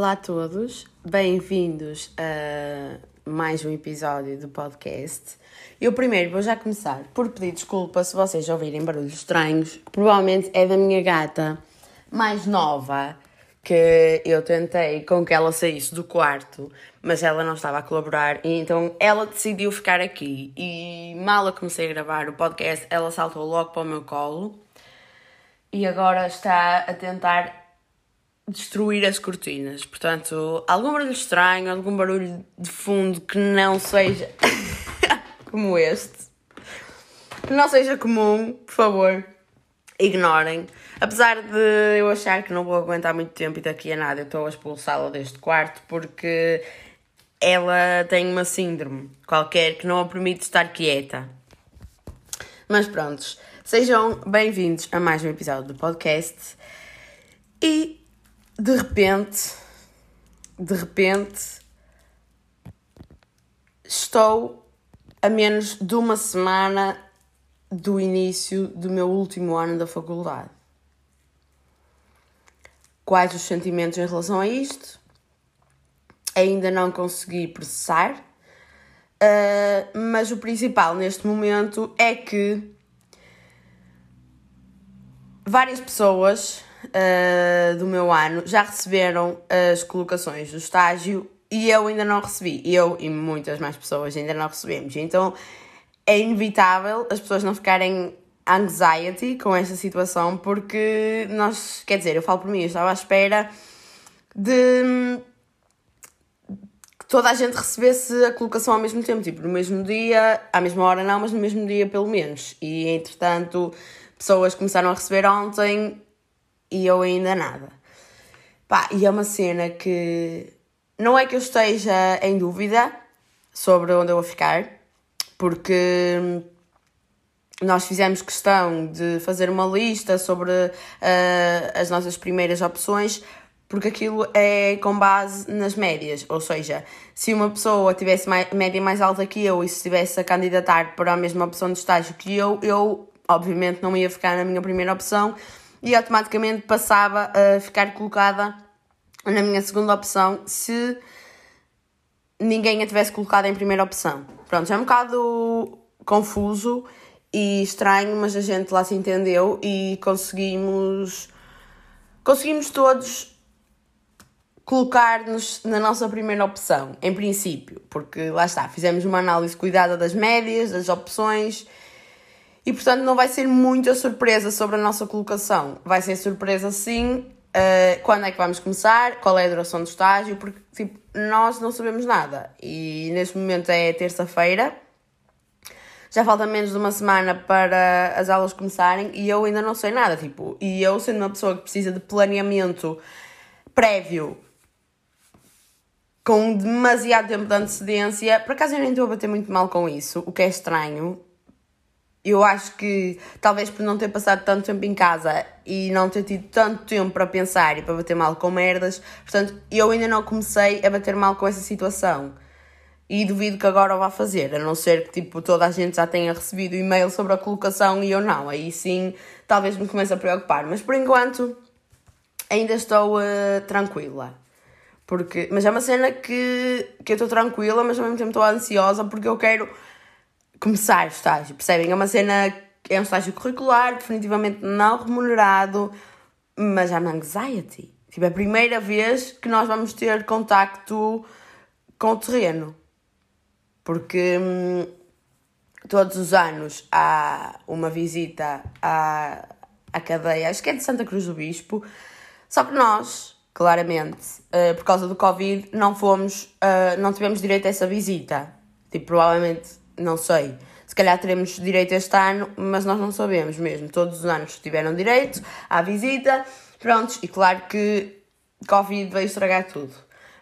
Olá a todos, bem-vindos a mais um episódio do podcast. Eu primeiro vou já começar por pedir desculpa se vocês ouvirem barulhos estranhos, provavelmente é da minha gata mais nova, que eu tentei com que ela saísse do quarto, mas ela não estava a colaborar, e então ela decidiu ficar aqui. E mal eu comecei a gravar o podcast, ela saltou logo para o meu colo e agora está a tentar destruir as cortinas. Portanto, algum barulho estranho, algum barulho de fundo que não seja como este, que não seja comum, por favor, ignorem. Apesar de eu achar que não vou aguentar muito tempo e daqui a nada eu estou a expulsá-la deste quarto porque ela tem uma síndrome qualquer que não a permite estar quieta. Mas prontos, sejam bem-vindos a mais um episódio do podcast. E de repente, de repente, estou a menos de uma semana do início do meu último ano da faculdade. Quais os sentimentos em relação a isto? Ainda não consegui processar, uh, mas o principal neste momento é que várias pessoas uh, do meu ano já receberam as colocações do estágio e eu ainda não recebi. Eu e muitas mais pessoas ainda não recebemos. Então é inevitável as pessoas não ficarem anxiety com esta situação porque nós, quer dizer, eu falo por mim, eu estava à espera de que toda a gente recebesse a colocação ao mesmo tempo, tipo, no mesmo dia, à mesma hora não, mas no mesmo dia pelo menos. E entretanto, pessoas começaram a receber ontem e eu ainda nada. Pá, e é uma cena que não é que eu esteja em dúvida sobre onde eu vou ficar, porque nós fizemos questão de fazer uma lista sobre uh, as nossas primeiras opções, porque aquilo é com base nas médias, ou seja, se uma pessoa tivesse mais, média mais alta que eu e se estivesse a candidatar para a mesma opção de estágio que eu, eu obviamente não ia ficar na minha primeira opção e automaticamente passava a ficar colocada na minha segunda opção se ninguém a tivesse colocado em primeira opção. Pronto, é um bocado confuso e estranho, mas a gente lá se entendeu e conseguimos conseguimos todos colocar-nos na nossa primeira opção, em princípio, porque lá está, fizemos uma análise cuidada das médias, das opções e portanto não vai ser muita surpresa sobre a nossa colocação. Vai ser surpresa sim uh, quando é que vamos começar, qual é a duração do estágio, porque tipo, nós não sabemos nada. E neste momento é terça-feira, já falta menos de uma semana para as aulas começarem e eu ainda não sei nada. Tipo, e eu sendo uma pessoa que precisa de planeamento prévio com demasiado tempo de antecedência, por acaso eu nem estou a bater muito mal com isso, o que é estranho, eu acho que talvez por não ter passado tanto tempo em casa e não ter tido tanto tempo para pensar e para bater mal com merdas, portanto, eu ainda não comecei a bater mal com essa situação. E duvido que agora o vá fazer, a não ser que tipo, toda a gente já tenha recebido e-mail sobre a colocação e eu não. Aí sim, talvez me comece a preocupar. Mas por enquanto, ainda estou uh, tranquila. Porque, mas é uma cena que, que eu estou tranquila, mas ao mesmo tempo estou ansiosa porque eu quero começar o estágio, percebem? É uma cena, é um estágio curricular, definitivamente não remunerado, mas há anxiety. Tipo, é a primeira vez que nós vamos ter contacto com o terreno. Porque hum, todos os anos há uma visita à, à cadeia, acho que é de Santa Cruz do Bispo, só que nós, claramente, uh, por causa do Covid, não fomos, uh, não tivemos direito a essa visita. Tipo, provavelmente não sei. Se calhar teremos direito este ano, mas nós não sabemos mesmo. Todos os anos tiveram direito à visita, prontos, e claro que Covid veio estragar tudo.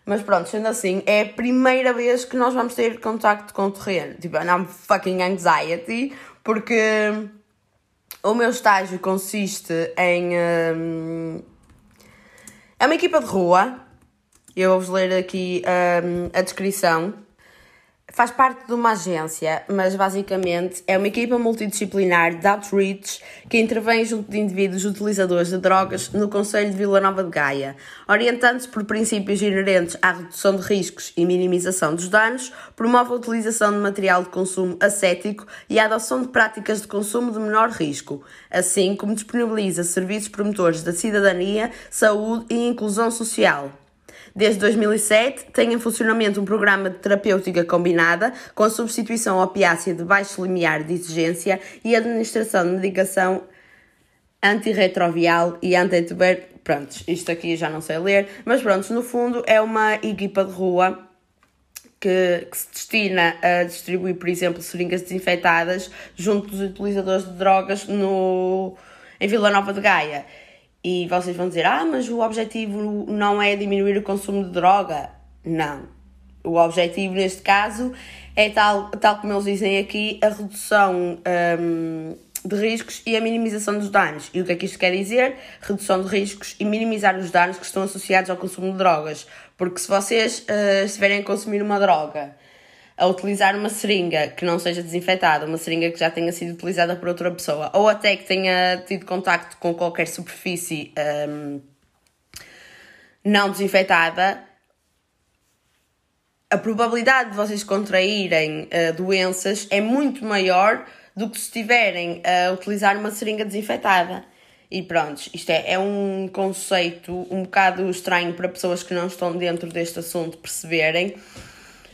Mas pronto, sendo assim, é a primeira vez que nós vamos ter contacto com o terreno. Tipo, I'm fucking anxiety, porque o meu estágio consiste em. Um, é uma equipa de rua. Eu vou-vos ler aqui um, a descrição faz parte de uma agência, mas basicamente é uma equipa multidisciplinar de outreach que intervém junto de indivíduos utilizadores de drogas no Conselho de Vila Nova de Gaia, orientando-se por princípios inerentes à redução de riscos e minimização dos danos, promove a utilização de material de consumo ascético e a adoção de práticas de consumo de menor risco, assim como disponibiliza serviços promotores da cidadania, saúde e inclusão social. Desde 2007, tem em funcionamento um programa de terapêutica combinada com substituição opiácea de baixo limiar de exigência e administração de medicação antirretroviral e antituber... Prontos, isto aqui já não sei ler, mas pronto, no fundo é uma equipa de rua que, que, se destina a distribuir, por exemplo, seringas desinfetadas junto dos utilizadores de drogas no, em Vila Nova de Gaia. E vocês vão dizer: ah, mas o objetivo não é diminuir o consumo de droga. Não. O objetivo neste caso é, tal, tal como eles dizem aqui, a redução um, de riscos e a minimização dos danos. E o que é que isto quer dizer? Redução de riscos e minimizar os danos que estão associados ao consumo de drogas. Porque se vocês uh, estiverem a consumir uma droga a utilizar uma seringa que não seja desinfetada, uma seringa que já tenha sido utilizada por outra pessoa, ou até que tenha tido contacto com qualquer superfície um, não desinfetada, a probabilidade de vocês contraírem uh, doenças é muito maior do que se estiverem a utilizar uma seringa desinfetada. E pronto, isto é, é um conceito um bocado estranho para pessoas que não estão dentro deste assunto perceberem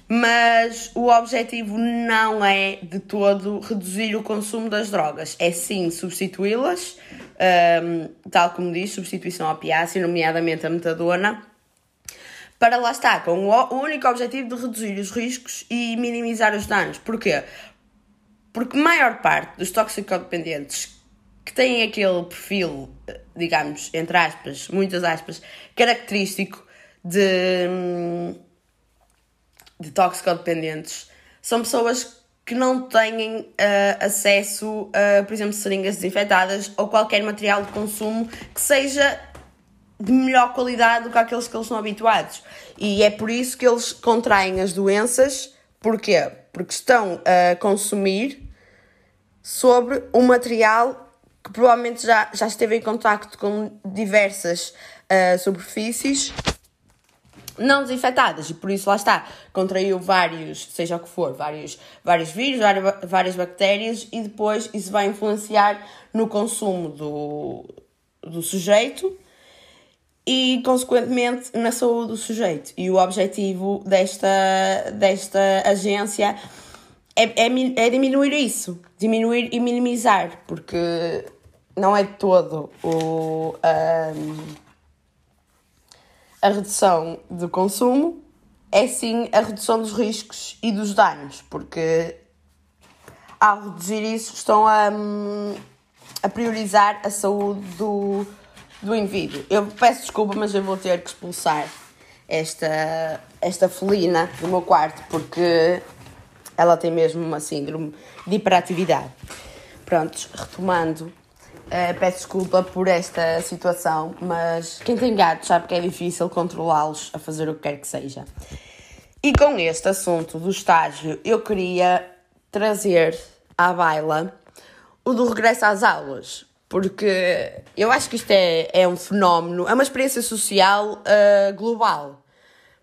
mas o objetivo não é de todo reduzir o consumo das drogas, é sim substituí-las, um, tal como diz, substituição opiácea, nomeadamente a metadona, para lá estar, com o único objetivo de reduzir os riscos e minimizar os danos. Porquê? Porque a maior parte dos toxicodependentes que têm aquele perfil, digamos, entre aspas, muitas aspas, característico de hum, de toxicodependentes são pessoas que não têm uh, acesso a, por exemplo, seringas desinfetadas ou qualquer material de consumo que seja de melhor qualidade do que aqueles que eles são habituados. E é por isso que eles contraem as doenças. Porquê? Porque estão a consumir sobre um material que provavelmente já, já esteve em contacto com diversas uh, superfícies não desinfetadas e por isso lá está, contraiu vários, seja o que for, vários, vários vírus, várias bactérias e depois isso vai influenciar no consumo do, do sujeito e consequentemente na saúde do sujeito. E o objetivo desta, desta agência é, é, é diminuir isso, diminuir e minimizar, porque não é todo o. Um, a redução do consumo é sim a redução dos riscos e dos danos, porque ao reduzir isso estão a, a priorizar a saúde do, do indivíduo. Eu peço desculpa, mas eu vou ter que expulsar esta, esta felina do meu quarto porque ela tem mesmo uma síndrome de hiperatividade. Prontos, retomando Uh, peço desculpa por esta situação, mas quem tem gatos sabe que é difícil controlá-los a fazer o que quer que seja. E com este assunto do estágio, eu queria trazer à baila o do regresso às aulas, porque eu acho que isto é, é um fenómeno, é uma experiência social uh, global.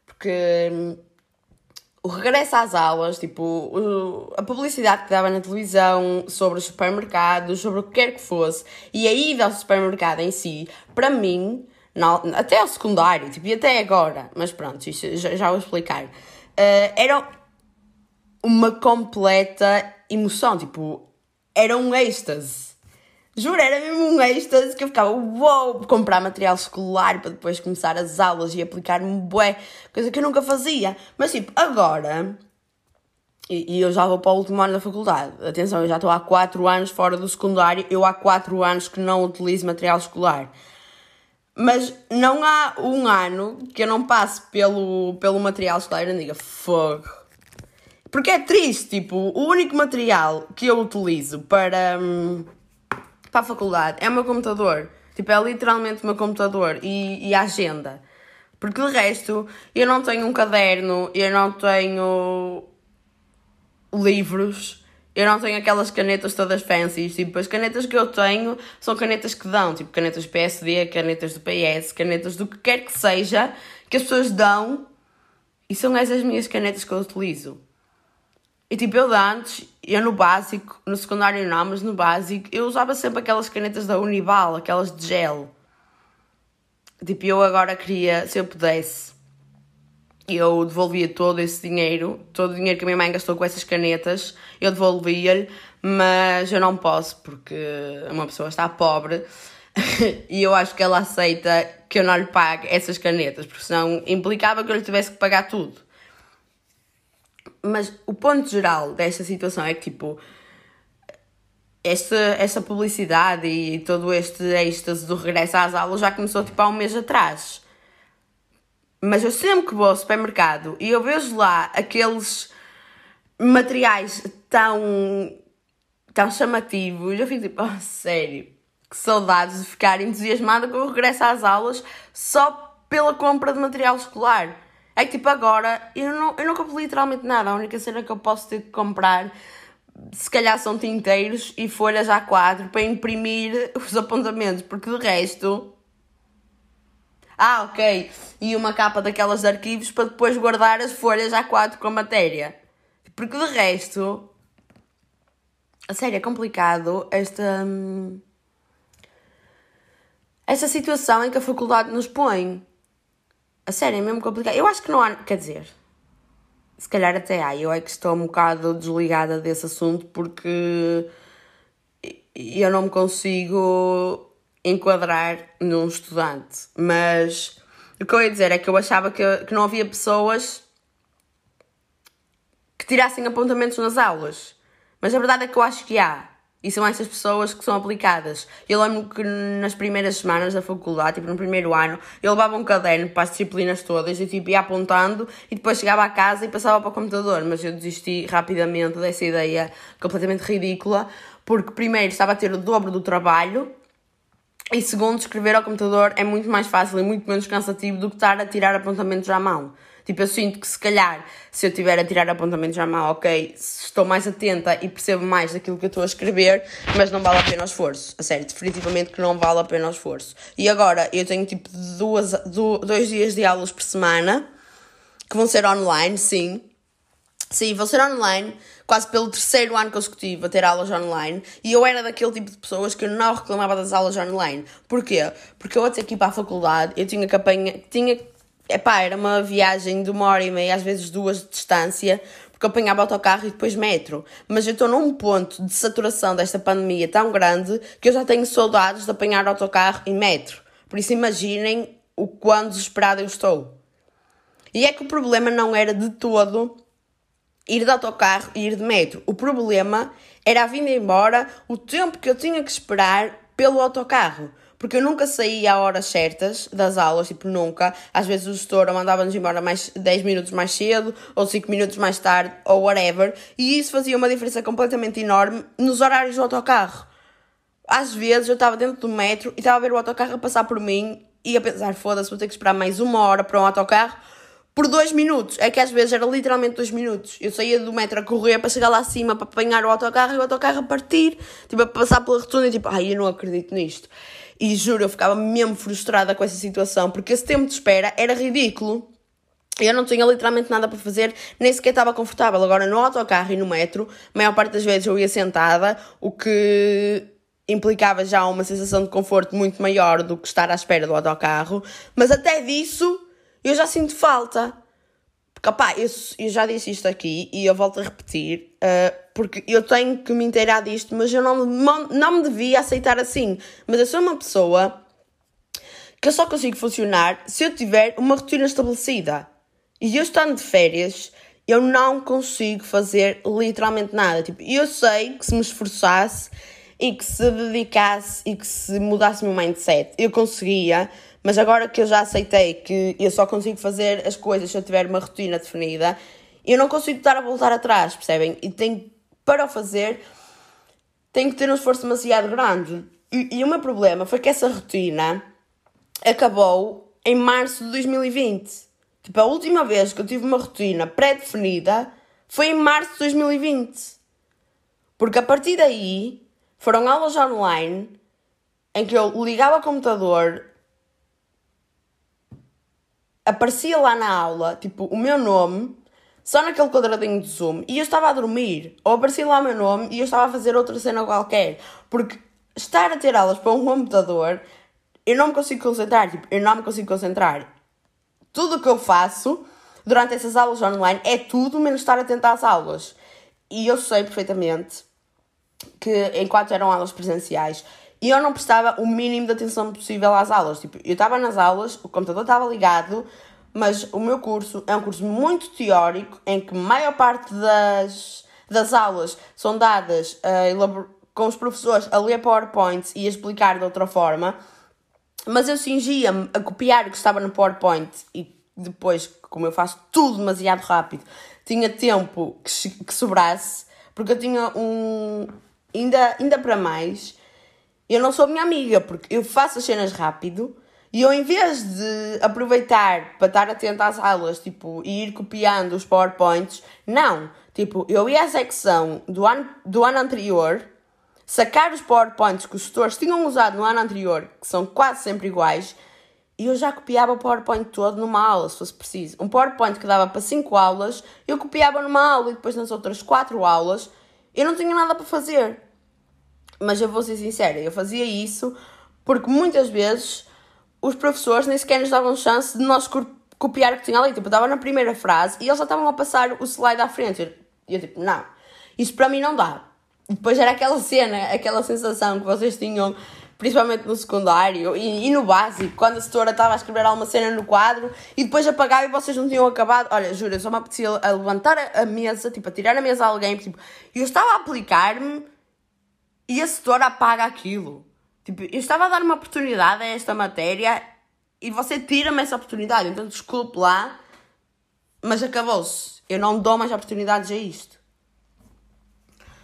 Porque o regresso às aulas, tipo, a publicidade que dava na televisão sobre os supermercados, sobre o que quer que fosse, e a ida ao supermercado em si, para mim, até ao secundário, tipo, e até agora, mas pronto, isso já, já vou explicar, uh, era uma completa emoção, tipo, era um êxtase. Juro, era mesmo um êxtase que eu ficava, uou, comprar material escolar para depois começar as aulas e aplicar-me bué, coisa que eu nunca fazia. Mas tipo, agora, e, e, eu já vou para o último ano da faculdade, atenção, eu já estou há 4 anos fora do secundário, eu há 4 anos que não utilizo material escolar. Mas não há um ano que eu não passe pelo, pelo material escolar e diga fogo. Porque é triste, tipo, o único material que eu utilizo para. Hum, para a faculdade é o meu computador. Tipo, é literalmente o meu computador e, e a agenda. Porque de resto, eu não tenho um caderno, eu não tenho livros, eu não tenho aquelas canetas todas fancy. Tipo, as canetas que eu tenho são canetas que dão, tipo canetas PSD, canetas do PS, canetas do que quer que seja, que as pessoas dão e são essas minhas canetas que eu utilizo. E tipo, eu de antes, eu no básico, no secundário não, mas no básico, eu usava sempre aquelas canetas da Unival, aquelas de gel. Tipo, eu agora queria, se eu pudesse, eu devolvia todo esse dinheiro, todo o dinheiro que a minha mãe gastou com essas canetas, eu devolvia-lhe, mas eu não posso porque uma pessoa está pobre e eu acho que ela aceita que eu não lhe pague essas canetas, porque senão implicava que eu lhe tivesse que pagar tudo. Mas o ponto geral desta situação é que, tipo, esta, esta publicidade e todo este êxtase do regresso às aulas já começou, tipo, há um mês atrás. Mas eu sempre que vou ao supermercado e eu vejo lá aqueles materiais tão, tão chamativos, eu fico tipo, oh, sério, que saudades de ficar entusiasmada com o regresso às aulas só pela compra de material escolar. É que tipo agora eu, não, eu não compro literalmente nada, a única cena que eu posso ter que comprar se calhar são tinteiros e folhas A4 para imprimir os apontamentos, porque de resto ah, ok. E uma capa daquelas de arquivos para depois guardar as folhas A4 com a matéria. Porque de resto. A sério, é complicado esta. Hum, esta situação em que a faculdade nos põe. A sério, é mesmo complicado. Eu acho que não há. Quer dizer. Se calhar até há. Eu é que estou um bocado desligada desse assunto porque. Eu não me consigo enquadrar num estudante, mas o que eu ia dizer é que eu achava que, que não havia pessoas que tirassem apontamentos nas aulas. Mas a verdade é que eu acho que há. E são essas pessoas que são aplicadas. Eu lembro que nas primeiras semanas da faculdade, tipo no primeiro ano, eu levava um caderno para as disciplinas todas e tipo ia apontando e depois chegava a casa e passava para o computador. Mas eu desisti rapidamente dessa ideia completamente ridícula, porque primeiro estava a ter o dobro do trabalho e segundo, escrever ao computador é muito mais fácil e muito menos cansativo do que estar a tirar apontamentos à mão. Tipo, eu sinto que se calhar, se eu tiver a tirar apontamentos à mão, ok, estou mais atenta e percebo mais daquilo que eu estou a escrever, mas não vale a pena o esforço. A sério, definitivamente que não vale a pena o esforço. E agora, eu tenho tipo duas, dois dias de aulas por semana, que vão ser online, sim. Sim, vão ser online, quase pelo terceiro ano consecutivo a ter aulas online, e eu era daquele tipo de pessoas que não reclamava das aulas online. Porquê? Porque eu até aqui para a faculdade, eu tinha que apanhar, tinha, epá, era uma viagem de uma hora e meia, às vezes duas de distância, porque eu apanhava autocarro e depois metro. Mas eu estou num ponto de saturação desta pandemia tão grande que eu já tenho saudades de apanhar autocarro e metro. Por isso imaginem o quão desesperada eu estou. E é que o problema não era de todo ir de autocarro e ir de metro. O problema era a vinda embora, o tempo que eu tinha que esperar pelo autocarro. Porque eu nunca saía a horas certas das aulas, tipo, nunca. Às vezes o gestor mandava-nos embora mais 10 minutos mais cedo, ou 5 minutos mais tarde, ou whatever. E isso fazia uma diferença completamente enorme nos horários do autocarro. Às vezes eu estava dentro do metro e estava a ver o autocarro a passar por mim e a pensar, foda-se, vou ter que esperar mais uma hora para um autocarro por dois minutos. É que às vezes era literalmente dois minutos. Eu saía do metro a correr para chegar lá acima para apanhar o autocarro e o autocarro a partir, tipo, a passar pela rotunda e tipo, ai, eu não acredito nisto. E juro, eu ficava mesmo frustrada com essa situação, porque esse tempo de espera era ridículo. Eu não tinha literalmente nada para fazer, nem sequer estava confortável. Agora, no autocarro e no metro, a maior parte das vezes eu ia sentada, o que implicava já uma sensação de conforto muito maior do que estar à espera do autocarro. Mas até disso eu já sinto falta. Porque, opá, eu, eu já disse isto aqui e eu volto a repetir, uh, porque eu tenho que me inteirar disto, mas eu não, não me devia aceitar assim. Mas eu sou uma pessoa que eu só consigo funcionar se eu tiver uma rotina estabelecida. E eu estando de férias, eu não consigo fazer literalmente nada. Tipo, eu sei que se me esforçasse e que se dedicasse e que se mudasse o meu mindset, eu conseguia mas agora que eu já aceitei que eu só consigo fazer as coisas se eu tiver uma rotina definida, eu não consigo estar a voltar atrás, percebem? E tenho, para o fazer, tenho que ter um esforço demasiado grande. E, e o meu problema foi que essa rotina acabou em março de 2020. Tipo, a última vez que eu tive uma rotina pré-definida foi em março de 2020. Porque a partir daí foram aulas online em que eu ligava o computador, aparecia lá na aula, tipo, o meu nome, só naquele quadradinho de Zoom, e eu estava a dormir. Ou aparecia lá o meu nome e eu estava a fazer outra cena qualquer. Porque estar a ter aulas para um computador, eu não me consigo concentrar. Tipo, eu não me consigo concentrar. Tudo o que eu faço durante essas aulas online é tudo menos estar atento às aulas. E eu sei perfeitamente que enquanto eram aulas presenciais, eu não prestava o mínimo de atenção possível às aulas. Tipo, eu estava nas aulas, o computador estava ligado, mas o meu curso é um curso muito teórico em que a maior parte das, das aulas são dadas uh, com os professores a ler PowerPoints e a explicar de outra forma, mas eu cingia-me a copiar o que estava no PowerPoint e depois, como eu faço tudo demasiado rápido, tinha tempo que, que sobrasse, porque eu tinha um. Ainda, ainda para mais, eu não sou minha amiga, porque eu faço as cenas rápido e eu, em vez de aproveitar para estar atento às aulas, tipo, e ir copiando os PowerPoints, não. Tipo, eu ia à secção do ano, do ano anterior, sacar os PowerPoints que os tutores tinham usado no ano anterior, que são quase sempre iguais, e eu já copiava o PowerPoint todo numa aula, se fosse preciso. Um PowerPoint que dava para 5 aulas, eu copiava numa aula e depois nas outras 4 aulas, eu não tinha nada para fazer. Mas eu vou ser sincera, eu fazia isso porque muitas vezes os professores nem sequer nos davam chance de nós copiar o que tinha ali. Tipo, eu estava na primeira frase e eles já estavam a passar o slide à frente. E eu, tipo, não, isso para mim não dá. Depois era aquela cena, aquela sensação que vocês tinham, principalmente no secundário e, e no básico, quando a setora estava a escrever alguma cena no quadro e depois apagava e vocês não tinham acabado. Olha, juro, eu só me apetecia a levantar a mesa, tipo, a tirar a mesa a alguém, tipo, eu estava a aplicar-me e a setora apaga aquilo. Tipo, eu estava a dar uma oportunidade a esta matéria e você tira-me essa oportunidade. Então, desculpe lá, mas acabou-se. Eu não dou mais oportunidades a isto.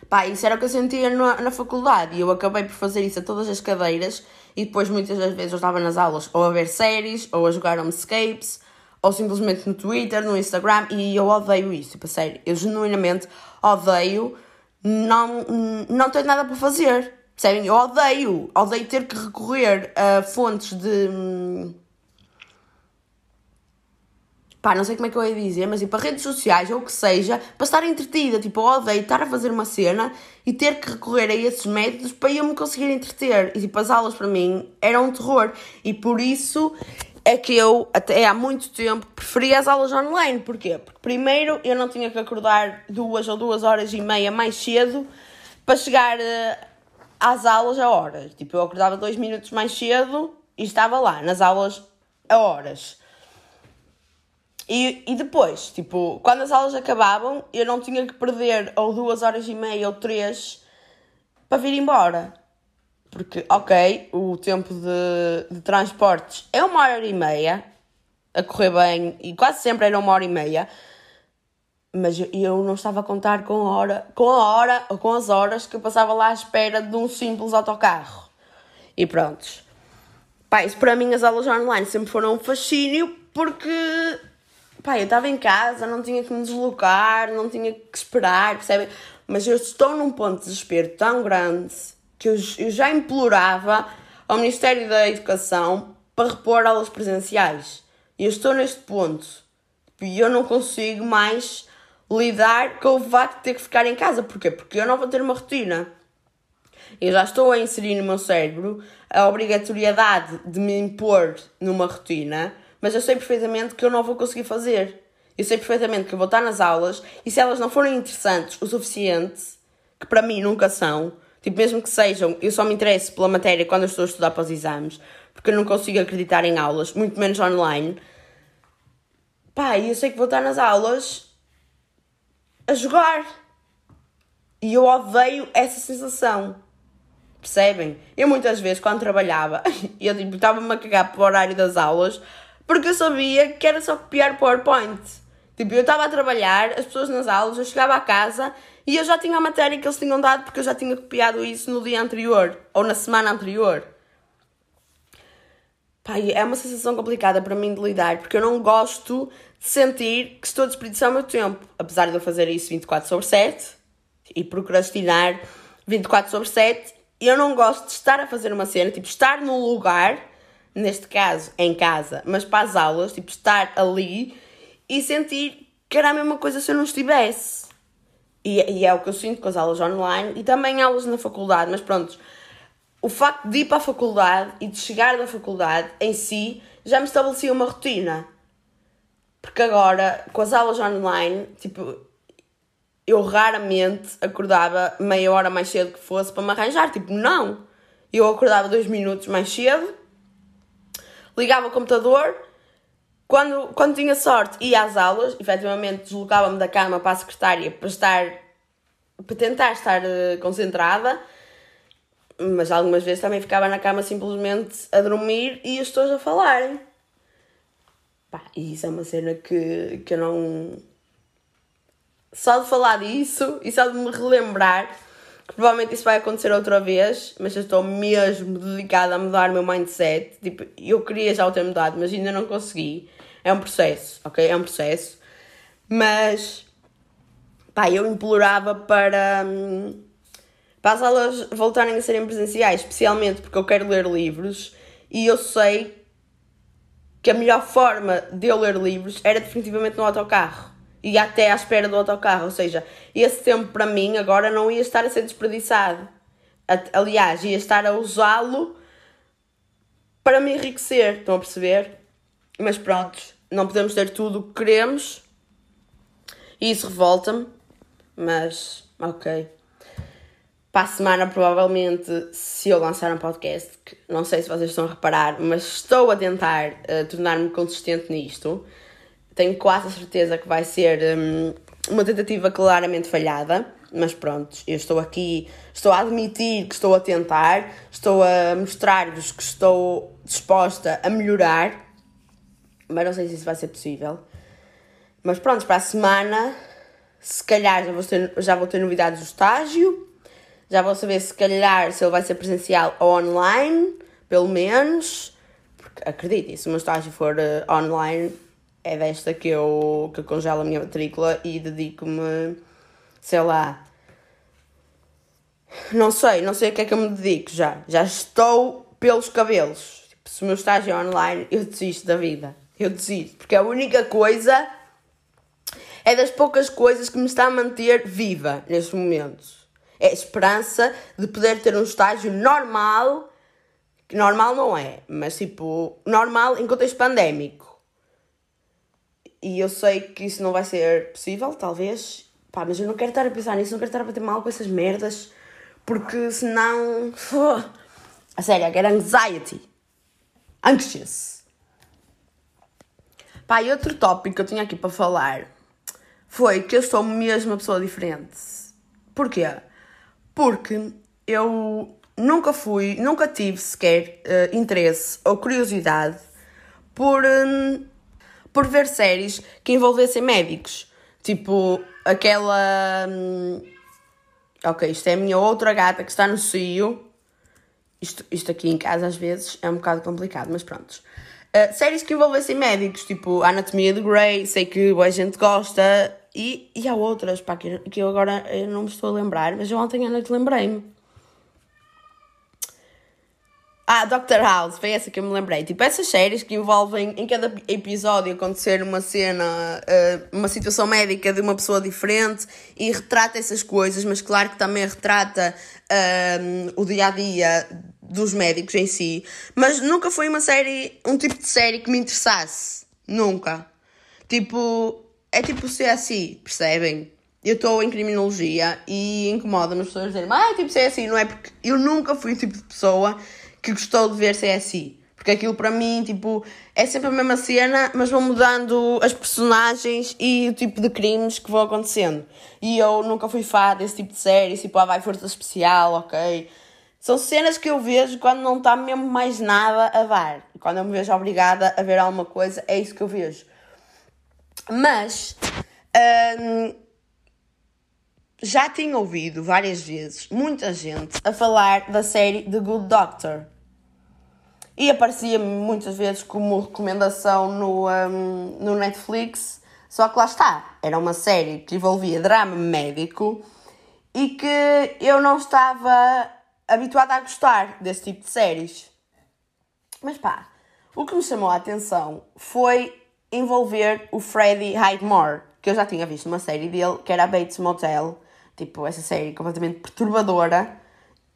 Pá, isso era o que eu sentia na, na faculdade e eu acabei por fazer isso a todas as cadeiras e depois muitas das vezes eu estava nas aulas ou a ver séries ou a jogar homescapes ou simplesmente no Twitter, no Instagram e eu odeio isso, tipo, sério. Eu genuinamente odeio não, não ter nada para fazer. Percebem? Eu odeio, odeio ter que recorrer a fontes de. Hum, pá, não sei como é que eu ia dizer, mas ir para redes sociais ou o que seja, para estar entretida. Tipo, eu odeio estar a fazer uma cena e ter que recorrer a esses métodos para eu me conseguir entreter. E tipo, as aulas para mim eram um terror. E por isso é que eu, até há muito tempo, preferia as aulas online. Porquê? Porque primeiro eu não tinha que acordar duas ou duas horas e meia mais cedo para chegar eh, às aulas a horas. Tipo, eu acordava dois minutos mais cedo e estava lá, nas aulas a horas. E, e depois, tipo, quando as aulas acabavam, eu não tinha que perder ou duas horas e meia ou três para vir embora. Porque, ok, o tempo de, de transportes é uma hora e meia, a correr bem, e quase sempre era uma hora e meia, mas eu não estava a contar com a hora, com a hora ou com as horas que eu passava lá à espera de um simples autocarro. E prontos. Pá, isso para mim as aulas online sempre foram um fascínio porque pá, eu estava em casa, não tinha que me deslocar, não tinha que esperar, percebem? Mas eu estou num ponto de desespero tão grande que eu, eu já implorava ao Ministério da Educação para repor aulas presenciais. E eu estou neste ponto. E eu não consigo mais lidar com o facto de ter que ficar em casa. Porquê? Porque eu não vou ter uma rotina. Eu já estou a inserir no meu cérebro a obrigatoriedade de me impor numa rotina, mas eu sei perfeitamente que eu não vou conseguir fazer. Eu sei perfeitamente que eu vou estar nas aulas e se elas não forem interessantes o suficiente, que para mim nunca são, tipo, mesmo que sejam, eu só me interesso pela matéria quando eu estou a estudar para os exames, porque eu não consigo acreditar em aulas, muito menos online. Pá, eu sei que vou estar nas aulas a jogar. E eu odeio essa sensação. Percebem? Eu muitas vezes, quando trabalhava, eu tipo, estava-me a cagar para o horário das aulas porque eu sabia que era só copiar PowerPoint. Tipo, eu estava a trabalhar, as pessoas nas aulas, eu chegava a casa e eu já tinha a matéria que eles tinham dado porque eu já tinha copiado isso no dia anterior ou na semana anterior. Pá, é uma sensação complicada para mim de lidar, porque eu não gosto de sentir que estou a desperdiçar o meu tempo. Apesar de eu fazer isso 24 sobre 7 e procrastinar 24 sobre 7, eu não gosto de estar a fazer uma cena, tipo, estar num lugar, neste caso em casa, mas para as aulas, tipo, estar ali e sentir que era a mesma coisa se eu não estivesse. E, e é o que eu sinto com as aulas online e também aulas na faculdade, mas pronto, o facto de ir para a faculdade e de chegar da faculdade em si já me estabelecia uma rotina. Porque agora, com as aulas online, tipo, eu raramente acordava meia hora mais cedo que fosse para me arranjar. Tipo, não. Eu acordava dois minutos mais cedo, ligava o computador, quando, quando tinha sorte ia às aulas, efetivamente deslocava-me da cama para a secretária para estar para tentar estar uh, concentrada, mas algumas vezes também ficava na cama simplesmente a dormir e as pessoas a falarem. Pá, e isso é uma cena que, que eu não. Só de falar disso e só de me relembrar que provavelmente isso vai acontecer outra vez, mas eu estou mesmo dedicada a mudar o meu mindset. Tipo, eu queria já o ter mudado, mas ainda não consegui. É um processo, ok? É um processo. Mas, pá, eu implorava para, hum, para as aulas voltarem a serem presenciais, especialmente porque eu quero ler livros e eu sei que a melhor forma de eu ler livros era definitivamente no autocarro e até à espera do autocarro, ou seja, esse tempo para mim agora não ia estar a ser desperdiçado. Aliás, ia estar a usá-lo para me enriquecer, estão a perceber? Mas pronto, não podemos ter tudo o que queremos e isso revolta-me, mas ok. Para a semana, provavelmente, se eu lançar um podcast, que não sei se vocês estão a reparar, mas estou a tentar uh, tornar-me consistente nisto. Tenho quase a certeza que vai ser um, uma tentativa claramente falhada, mas pronto, eu estou aqui, estou a admitir que estou a tentar, estou a mostrar-vos que estou disposta a melhorar mas não sei se isso vai ser possível. Mas pronto, para a semana, se calhar já vou ter, já vou ter novidades do estágio, já vou saber se calhar se ele vai ser presencial ou online, pelo menos, porque acreditem, se o meu estágio for uh, online, é desta que eu, que congelo a minha matrícula e dedico-me, sei lá, não sei, não sei o que é que eu me dedico já. Já estou pelos cabelos. Tipo, se o meu estágio é online, eu desisto da vida. Eu desisto, porque a única coisa é das poucas coisas que me está a manter viva neste momento. É a esperança de poder ter um estágio normal, que normal não é, mas tipo, normal em contexto pandémico. E eu sei que isso não vai ser possível, talvez. Pá, mas eu não quero estar a pensar nisso, não quero estar a bater mal com essas merdas, porque senão. A sério, I get anxiety. Anxious. Pá, e outro tópico que eu tinha aqui para falar foi que eu sou mesmo uma pessoa diferente. Porquê? Porque eu nunca fui, nunca tive sequer uh, interesse ou curiosidade por, um, por ver séries que envolvessem médicos. Tipo, aquela. Um, ok, isto é a minha outra gata que está no cio. Isto, isto aqui em casa às vezes é um bocado complicado, mas pronto. Uh, séries que envolvessem médicos, tipo Anatomia de Grey, sei que a gente gosta, e, e há outras, pá, que, que eu agora eu não me estou a lembrar, mas eu ontem à noite lembrei-me. Ah, Doctor House, foi essa que eu me lembrei. Tipo, essas séries que envolvem em cada episódio acontecer uma cena, uh, uma situação médica de uma pessoa diferente e retrata essas coisas, mas claro que também retrata uh, o dia a dia dos médicos em si, mas nunca foi uma série, um tipo de série que me interessasse. Nunca. Tipo, é tipo CSI, percebem? Eu estou em criminologia e incomoda-me as pessoas dizerem, ah, é tipo CSI, não é? Porque eu nunca fui o tipo de pessoa que gostou de ver CSI. Porque aquilo para mim, tipo, é sempre a mesma cena, mas vão mudando as personagens e o tipo de crimes que vão acontecendo. E eu nunca fui fã desse tipo de série, tipo, ah, vai força especial, ok são cenas que eu vejo quando não está mesmo mais nada a dar. Quando eu me vejo obrigada a ver alguma coisa, é isso que eu vejo. Mas hum, já tinha ouvido várias vezes muita gente a falar da série The Good Doctor. E aparecia muitas vezes como recomendação no, um, no Netflix. Só que lá está, era uma série que envolvia drama médico e que eu não estava habituada a gostar desse tipo de séries. Mas pá, o que me chamou a atenção foi envolver o Freddie Highmore, que eu já tinha visto uma série dele, que era a Bates Motel, tipo, essa série completamente perturbadora,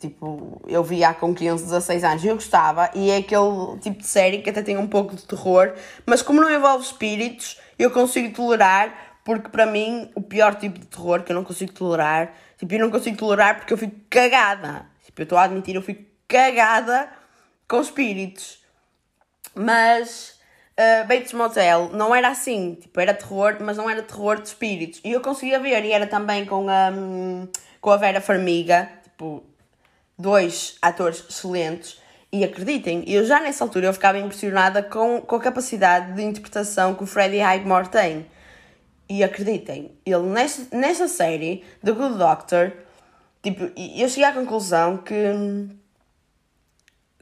Tipo, eu via com 15, 16 anos e eu gostava, e é aquele tipo de série que até tem um pouco de terror, mas como não envolve espíritos, eu consigo tolerar, porque para mim o pior tipo de terror que eu não consigo tolerar, tipo, eu não consigo tolerar porque eu fico cagada. Tipo, eu estou a admitir, eu fico cagada com espíritos. Mas uh, Bates Motel não era assim, tipo, era terror, mas não era terror de espíritos. E eu conseguia ver, e era também com a, um, com a Vera Farmiga, tipo, dois atores excelentes. E acreditem, eu já nessa altura eu ficava impressionada com, com a capacidade de interpretação que o Freddie Highmore tem. E acreditem, ele nesta, nesta série, The Good Doctor, tipo, eu cheguei à conclusão que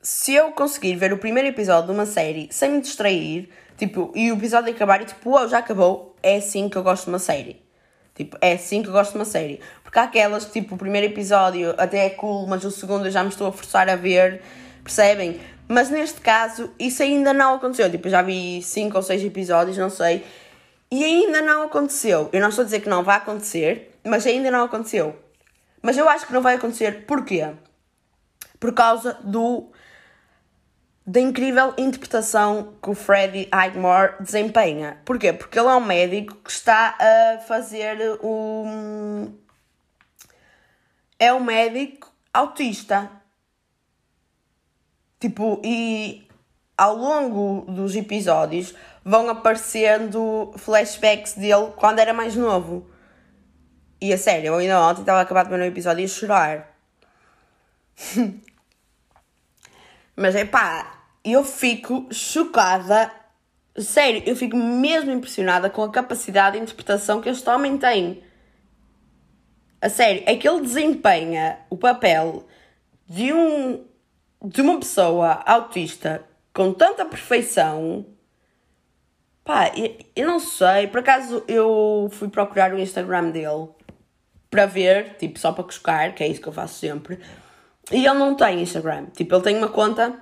se eu conseguir ver o primeiro episódio de uma série sem me distrair, tipo, e o episódio acabar e tipo, oh, já acabou, é assim que eu gosto de uma série. Tipo, é assim que eu gosto de uma série. Porque há aquelas que, tipo, o primeiro episódio até é cool, mas o segundo eu já me estou a forçar a ver, percebem? Mas neste caso, isso ainda não aconteceu. Tipo, já vi 5 ou 6 episódios, não sei. E ainda não aconteceu. Eu não estou a dizer que não vai acontecer, mas ainda não aconteceu. Mas eu acho que não vai acontecer. Porquê? Por causa do da incrível interpretação que o Freddie Highmore desempenha. Porquê? Porque ele é um médico que está a fazer um. É um médico autista. Tipo, e ao longo dos episódios vão aparecendo flashbacks dele quando era mais novo. E a sério, eu ainda ontem estava acabado de ver um episódio e a chorar. Mas é pá, eu fico chocada. Sério, eu fico mesmo impressionada com a capacidade de interpretação que este homem tem. A sério, é que ele desempenha o papel de um de uma pessoa autista com tanta perfeição. Pá, eu, eu não sei, por acaso eu fui procurar o Instagram dele para ver, tipo, só para cuscar, que é isso que eu faço sempre. E ele não tem Instagram. Tipo, ele tem uma conta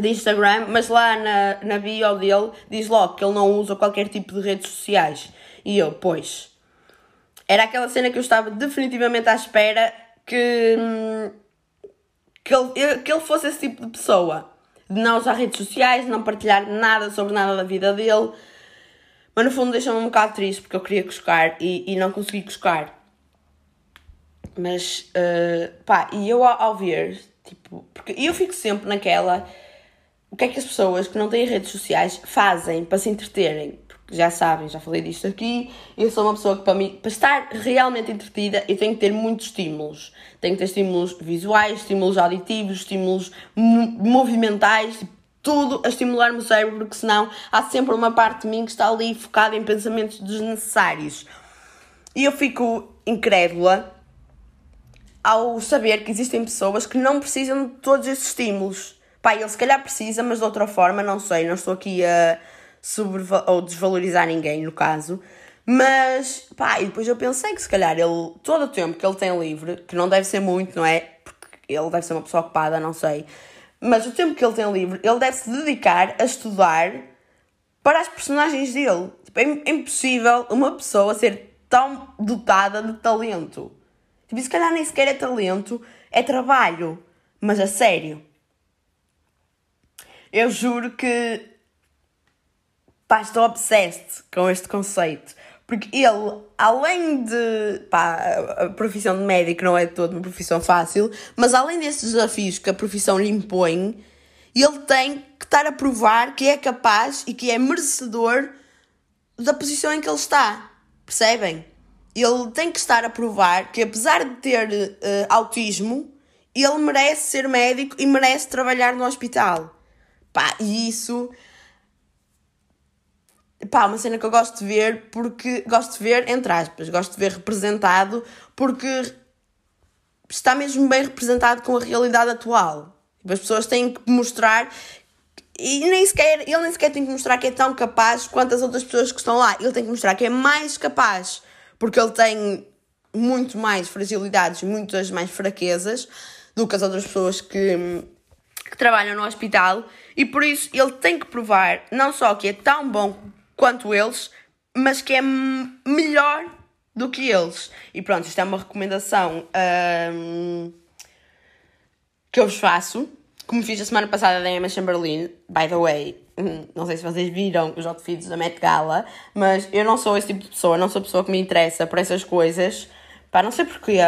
de Instagram, mas lá na, na bio dele diz logo que ele não usa qualquer tipo de redes sociais. E eu, pois. Era aquela cena que eu estava definitivamente à espera que, hum, que, ele, que ele fosse esse tipo de pessoa. De não usar redes sociais, não partilhar nada sobre nada da vida dele. Mas no fundo deixa-me um bocado triste porque eu queria cuscar e, e não consegui cuscar. Mas, uh, pá, e eu ao, ao ver, tipo, porque eu fico sempre naquela o que é que as pessoas que não têm redes sociais fazem para se entreterem? Porque já sabem, já falei disto aqui, eu sou uma pessoa que para mim, para estar realmente entretida, eu tenho que ter muitos estímulos. Tenho que ter estímulos visuais, estímulos auditivos, estímulos movimentais, tipo, tudo a estimular-me o cérebro, porque senão há sempre uma parte de mim que está ali focada em pensamentos desnecessários. E eu fico incrédula ao saber que existem pessoas que não precisam de todos esses estímulos Pá, ele se calhar precisa, mas de outra forma, não sei, não estou aqui a ou desvalorizar ninguém no caso. Mas, pá, e depois eu pensei que se calhar ele, todo o tempo que ele tem livre, que não deve ser muito, não é? Porque ele deve ser uma pessoa ocupada, não sei. Mas o tempo que ele tem livre, ele deve se dedicar a estudar para as personagens dele. Tipo, é, é impossível uma pessoa ser tão dotada de talento. Tipo, se calhar nem sequer é talento, é trabalho. Mas a sério. Eu juro que pá, estou obsessed com este conceito. Porque ele, além de. pá, a profissão de médico não é toda uma profissão fácil, mas além destes desafios que a profissão lhe impõe, ele tem que estar a provar que é capaz e que é merecedor da posição em que ele está. Percebem? Ele tem que estar a provar que, apesar de ter uh, autismo, ele merece ser médico e merece trabalhar no hospital. Pá, e isso. Pá, uma cena que eu gosto de ver porque. Gosto de ver, entre aspas, gosto de ver representado porque está mesmo bem representado com a realidade atual. Tipo, as pessoas têm que mostrar E nem sequer, ele nem sequer tem que mostrar que é tão capaz quanto as outras pessoas que estão lá. Ele tem que mostrar que é mais capaz, porque ele tem muito mais fragilidades, muitas mais fraquezas do que as outras pessoas que, que trabalham no hospital. E por isso ele tem que provar não só que é tão bom quanto eles, mas que é melhor do que eles. E pronto, isto é uma recomendação hum, que eu vos faço como fiz a semana passada da Emma Chamberlain, by the way, hum, não sei se vocês viram os outfits da Met Gala, mas eu não sou esse tipo de pessoa, não sou a pessoa que me interessa por essas coisas. Pá, não sei porquê,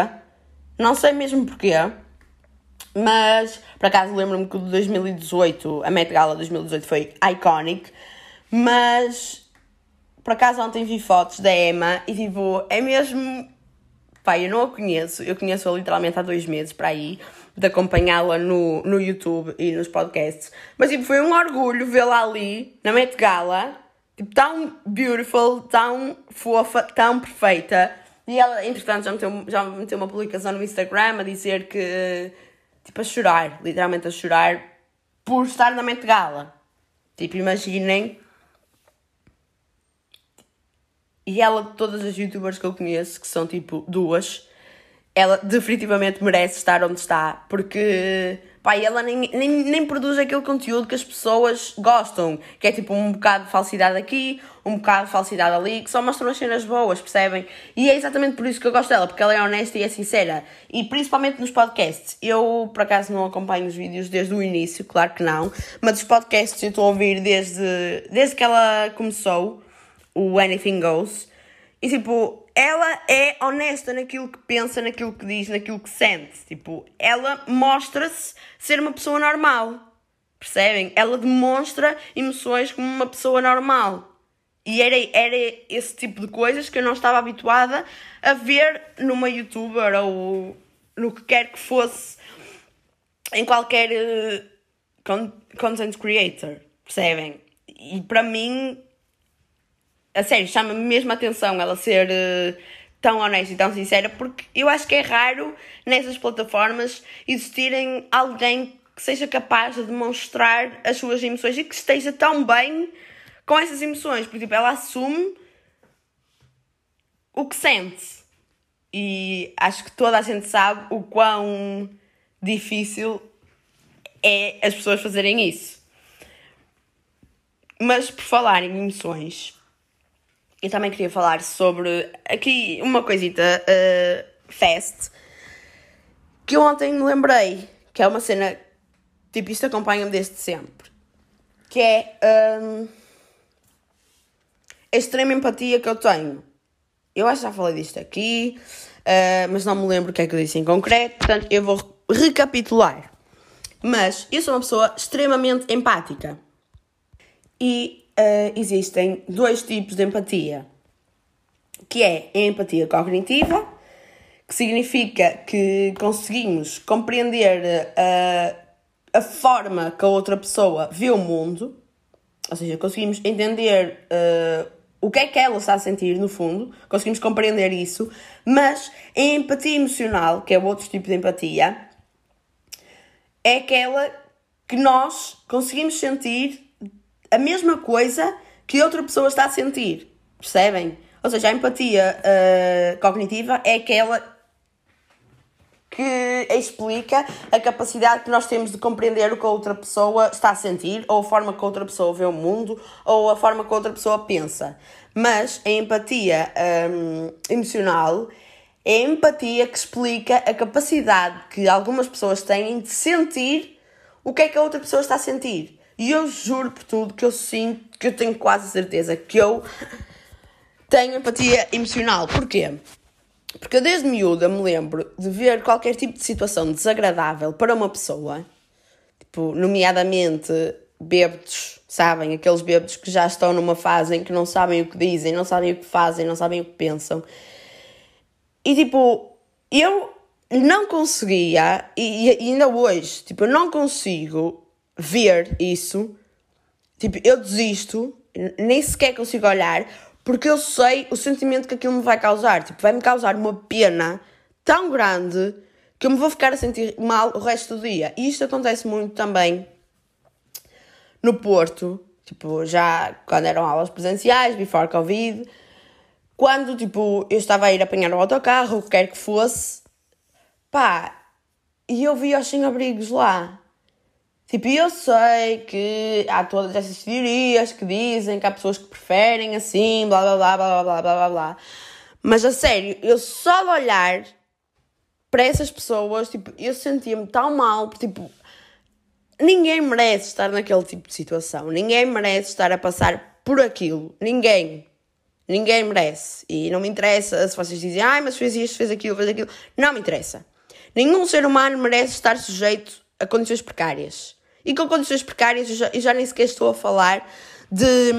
não sei mesmo porquê, mas por acaso lembro-me que o de 2018, a Met Gala 2018 foi iconic, mas por acaso ontem vi fotos da Emma e tipo, é mesmo. Pá, eu não a conheço, eu conheço-a literalmente há dois meses para aí de acompanhá-la no, no YouTube e nos podcasts. Mas tipo, foi um orgulho vê-la ali, na Met Gala, tipo, tão beautiful, tão fofa, tão perfeita. E ela, entretanto, já meteu, já meteu uma publicação no Instagram a dizer que, tipo, a chorar, literalmente a chorar, por estar na Met Gala. Tipo, imaginem. E ela, todas as youtubers que eu conheço, que são tipo duas, ela definitivamente merece estar onde está, porque pá, ela nem, nem, nem produz aquele conteúdo que as pessoas gostam, que é tipo um bocado de falsidade aqui, um bocado de falsidade ali, que só mostram as cenas boas, percebem? E é exatamente por isso que eu gosto dela, porque ela é honesta e é sincera, e principalmente nos podcasts. Eu, por acaso, não acompanho os vídeos desde o início, claro que não, mas os podcasts eu estou a ouvir desde, desde que ela começou, o Anything Goes, e tipo, ela é honesta naquilo que pensa, naquilo que diz, naquilo que sente. Tipo, ela mostra-se ser uma pessoa normal. Percebem? Ela demonstra emoções como uma pessoa normal. E era, era esse tipo de coisas que eu não estava habituada a ver numa youtuber ou no que quer que fosse em qualquer uh, content creator. Percebem? E para mim a sério, chama-me mesmo a atenção ela ser uh, tão honesta e tão sincera, porque eu acho que é raro nessas plataformas existirem alguém que seja capaz de demonstrar as suas emoções e que esteja tão bem com essas emoções. Porque tipo, ela assume o que sente. E acho que toda a gente sabe o quão difícil é as pessoas fazerem isso. Mas por falar em emoções, eu também queria falar sobre aqui uma coisita uh, fast que ontem me lembrei que é uma cena tipo isto acompanha-me desde sempre que é um, a extrema empatia que eu tenho. Eu acho que já falei disto aqui uh, mas não me lembro o que é que eu disse em concreto portanto eu vou recapitular. Mas eu sou uma pessoa extremamente empática. E uh, existem dois tipos de empatia, que é a empatia cognitiva, que significa que conseguimos compreender uh, a forma que a outra pessoa vê o mundo, ou seja, conseguimos entender uh, o que é que ela está a sentir no fundo, conseguimos compreender isso, mas a empatia emocional, que é outro tipo de empatia, é aquela que nós conseguimos sentir a mesma coisa que outra pessoa está a sentir. Percebem? Ou seja, a empatia uh, cognitiva é aquela que explica a capacidade que nós temos de compreender o que a outra pessoa está a sentir, ou a forma que a outra pessoa vê o mundo, ou a forma que a outra pessoa pensa. Mas a empatia um, emocional é a empatia que explica a capacidade que algumas pessoas têm de sentir o que é que a outra pessoa está a sentir. E eu juro por tudo que eu sinto, que eu tenho quase certeza que eu tenho empatia emocional. Porquê? Porque eu desde miúda me lembro de ver qualquer tipo de situação desagradável para uma pessoa, tipo, nomeadamente bêbados, sabem? Aqueles bêbados que já estão numa fase em que não sabem o que dizem, não sabem o que fazem, não sabem o que pensam. E tipo, eu não conseguia, e, e ainda hoje, tipo, eu não consigo ver isso, tipo, eu desisto, nem sequer consigo olhar, porque eu sei o sentimento que aquilo me vai causar. Tipo, vai-me causar uma pena tão grande que eu me vou ficar a sentir mal o resto do dia. E isto acontece muito também no Porto, tipo, já quando eram aulas presenciais, before Covid, quando, tipo, eu estava a ir apanhar o autocarro, o que quer que fosse, pá, e eu vi os sem-abrigos lá. Tipo, eu sei que há todas essas teorias que dizem que há pessoas que preferem assim, blá blá blá blá blá blá blá blá. Mas a sério, eu só de olhar para essas pessoas, tipo, eu sentia-me tão mal, porque, tipo, ninguém merece estar naquele tipo de situação. Ninguém merece estar a passar por aquilo. Ninguém. Ninguém merece. E não me interessa se vocês dizem, ai, mas fez isto, fez aquilo, fez aquilo. Não me interessa. Nenhum ser humano merece estar sujeito a condições precárias. E com condições precárias, eu já, já nem sequer estou a falar de,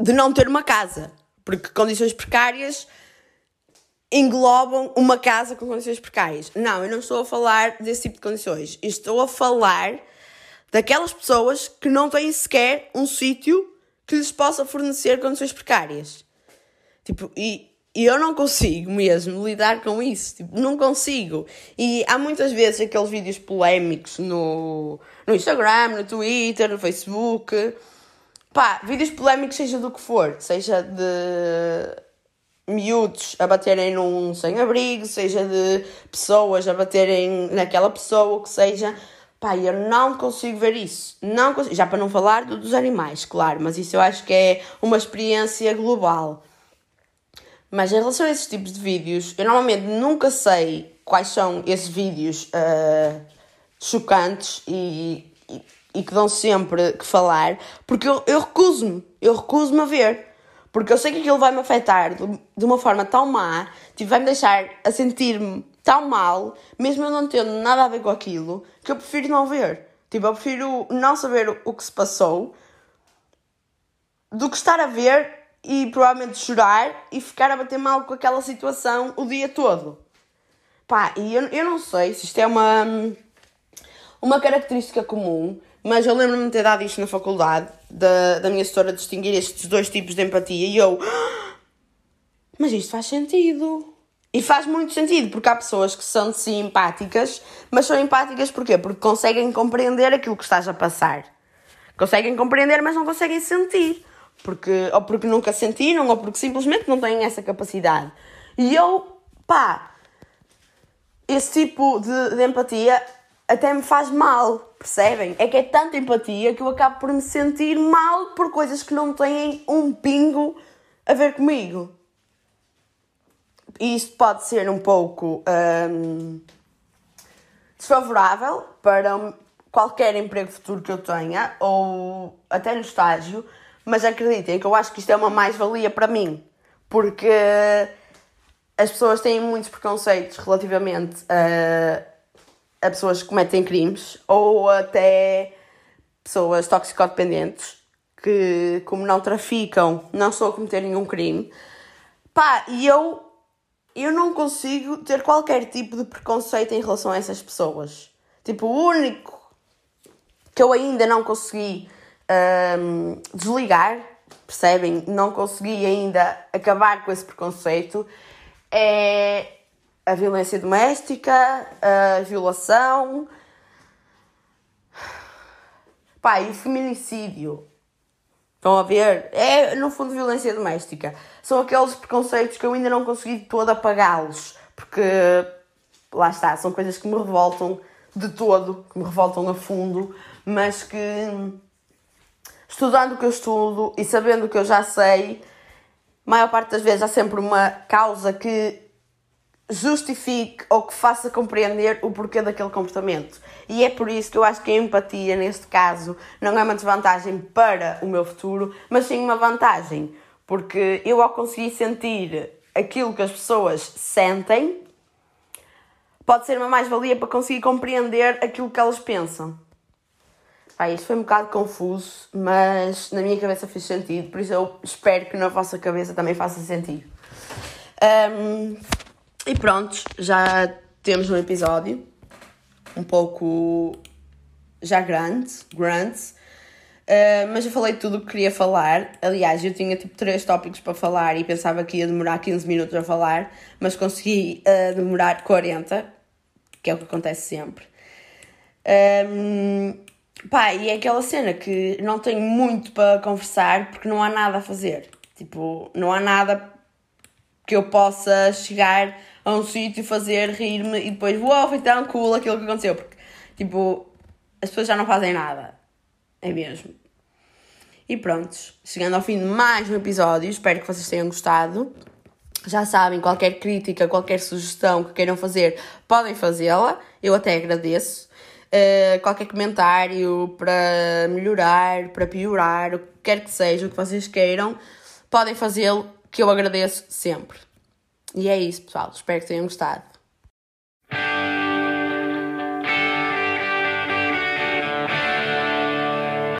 de não ter uma casa. Porque condições precárias englobam uma casa com condições precárias. Não, eu não estou a falar desse tipo de condições. Estou a falar daquelas pessoas que não têm sequer um sítio que lhes possa fornecer condições precárias. Tipo, e e eu não consigo mesmo lidar com isso. Tipo, não consigo. E há muitas vezes aqueles vídeos polémicos no, no Instagram, no Twitter, no Facebook. Pá, vídeos polémicos, seja do que for. Seja de miúdos a baterem num sem-abrigo, seja de pessoas a baterem naquela pessoa, o que seja. Pá, eu não consigo ver isso. Não consigo. Já para não falar dos animais, claro, mas isso eu acho que é uma experiência global. Mas em relação a esses tipos de vídeos, eu normalmente nunca sei quais são esses vídeos uh, chocantes e, e, e, que dão sempre que falar, porque eu, eu recuso-me, eu recuso-me a ver. Porque eu sei que aquilo vai-me afetar de, de, uma forma tão má, tipo, vai-me deixar a sentir-me tão mal, mesmo eu não tendo nada a ver com aquilo, que eu prefiro não ver. Tipo, eu prefiro não saber o, o que se passou do que estar a ver e provavelmente chorar e ficar a bater mal com aquela situação o dia todo. Pá, e eu, eu não sei se isto é uma, uma característica comum, mas eu lembro-me de ter dado isto na faculdade, da, da minha história distinguir estes dois tipos de empatia, e eu. Mas isto faz sentido. E faz muito sentido, porque há pessoas que são sim empáticas, mas são empáticas porquê? Porque conseguem compreender aquilo que estás a passar. Conseguem compreender, mas não conseguem sentir porque, ou porque nunca sentiram, ou porque simplesmente não têm essa capacidade. E eu, pá, esse tipo de, de empatia até me faz mal, percebem? É que é tanta empatia que eu acabo por me sentir mal por coisas que não têm um pingo a ver comigo. E isto pode ser um pouco hum, desfavorável para qualquer emprego futuro que eu tenha, ou até no estágio, mas acreditem que eu acho que isto é uma mais-valia para mim, porque as pessoas têm muitos preconceitos relativamente a, a pessoas que cometem crimes ou até pessoas toxicodependentes que, como não traficam, não estão a cometer nenhum crime. Pá, e eu, eu não consigo ter qualquer tipo de preconceito em relação a essas pessoas. Tipo, o único que eu ainda não consegui um, desligar, percebem? Não consegui ainda acabar com esse preconceito. É a violência doméstica, a violação. Pá, e o feminicídio. Estão a ver? É, no fundo, violência doméstica. São aqueles preconceitos que eu ainda não consegui todo apagá-los. Porque, lá está, são coisas que me revoltam de todo, que me revoltam a fundo, mas que estudando o que eu estudo e sabendo o que eu já sei, maior parte das vezes há sempre uma causa que justifique ou que faça compreender o porquê daquele comportamento. E é por isso que eu acho que a empatia, neste caso, não é uma desvantagem para o meu futuro, mas sim uma vantagem. Porque eu, ao conseguir sentir aquilo que as pessoas sentem, pode ser uma mais-valia para conseguir compreender aquilo que elas pensam. Pá, isto foi um bocado confuso, mas na minha cabeça fez sentido, por isso eu espero que na vossa cabeça também faça sentido. Um, e pronto, já temos um episódio um pouco já grande, grande, uh, mas eu falei tudo o que queria falar. Aliás, eu tinha tipo três tópicos para falar e pensava que ia demorar 15 minutos a falar, mas consegui uh, demorar 40, que é o que acontece sempre. Um, Pá, e é aquela cena que não tenho muito para conversar porque não há nada a fazer. Tipo, não há nada que eu possa chegar a um sítio, fazer, rir-me e depois, uau, foi tão cool aquilo que aconteceu. Porque, tipo, as pessoas já não fazem nada. É mesmo. E prontos, chegando ao fim de mais um episódio, espero que vocês tenham gostado. Já sabem, qualquer crítica, qualquer sugestão que queiram fazer, podem fazê-la. Eu até agradeço. Uh, qualquer comentário para melhorar, para piorar, o que quer que seja, o que vocês queiram, podem fazê-lo, que eu agradeço sempre. E é isso, pessoal. Espero que tenham gostado.